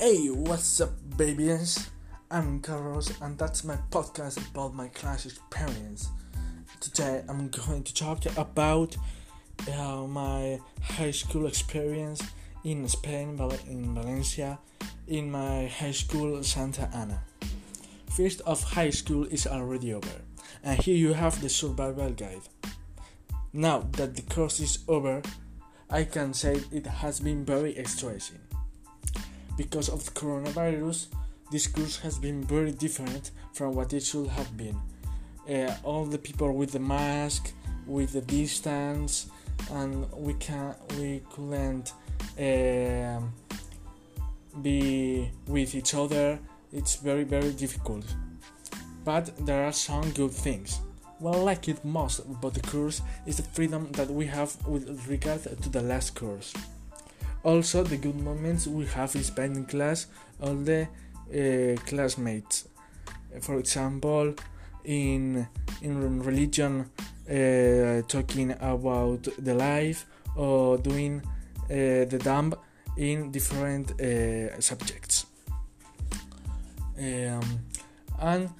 Hey, what's up, babies? I'm Carlos, and that's my podcast about my class experience. Today, I'm going to talk about uh, my high school experience in Spain, in Valencia, in my high school Santa Ana. First of high school is already over, and here you have the survival guide. Now that the course is over, I can say it has been very stressing because of the coronavirus, this course has been very different from what it should have been. Uh, all the people with the mask, with the distance, and we can we couldn't uh, be with each other. It's very very difficult. But there are some good things. What I like it most about the course is the freedom that we have with regard to the last course. Also, the good moments we have is spending class all the uh, classmates. For example, in in religion, uh, talking about the life or doing uh, the dump in different subjects. Um, and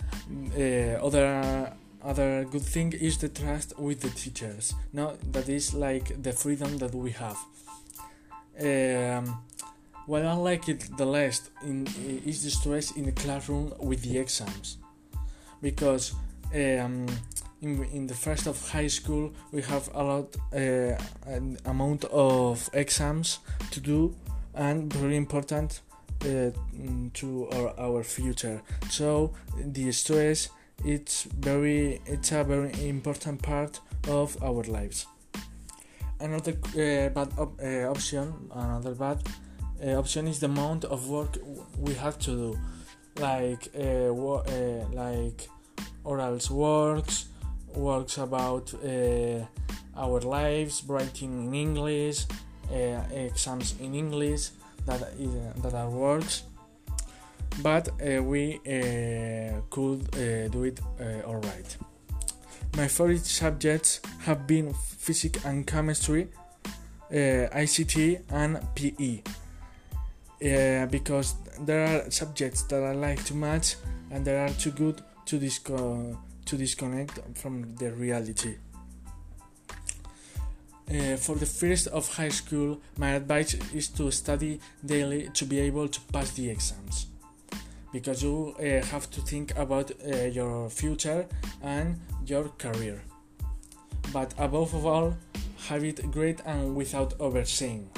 other other good thing is the trust with the teachers. Now that is like the freedom that we have. Um, what I like it the least in, is the stress in the classroom with the exams, because um, in, in the first of high school we have a lot uh, an amount of exams to do and very important uh, to our, our future. So the stress it's very it's a very important part of our lives another uh, bad op- uh, option another bad uh, option is the amount of work we have to do. Like uh, wo- uh, like orals works works about uh, our lives writing in english exams in english that is, that are works. But we could do it alright my favorite subjects have been physics and chemistry, uh, ICT, and PE. Uh, because there are subjects that I like too much and they are too good to, disco- to disconnect from the reality. Uh, for the first of high school, my advice is to study daily to be able to pass the exams because you uh, have to think about uh, your future and your career. But above all, have it great and without overseeing.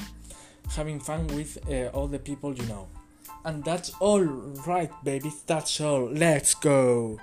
Having fun with uh, all the people you know. And that's all right, baby. That's all. Let's go.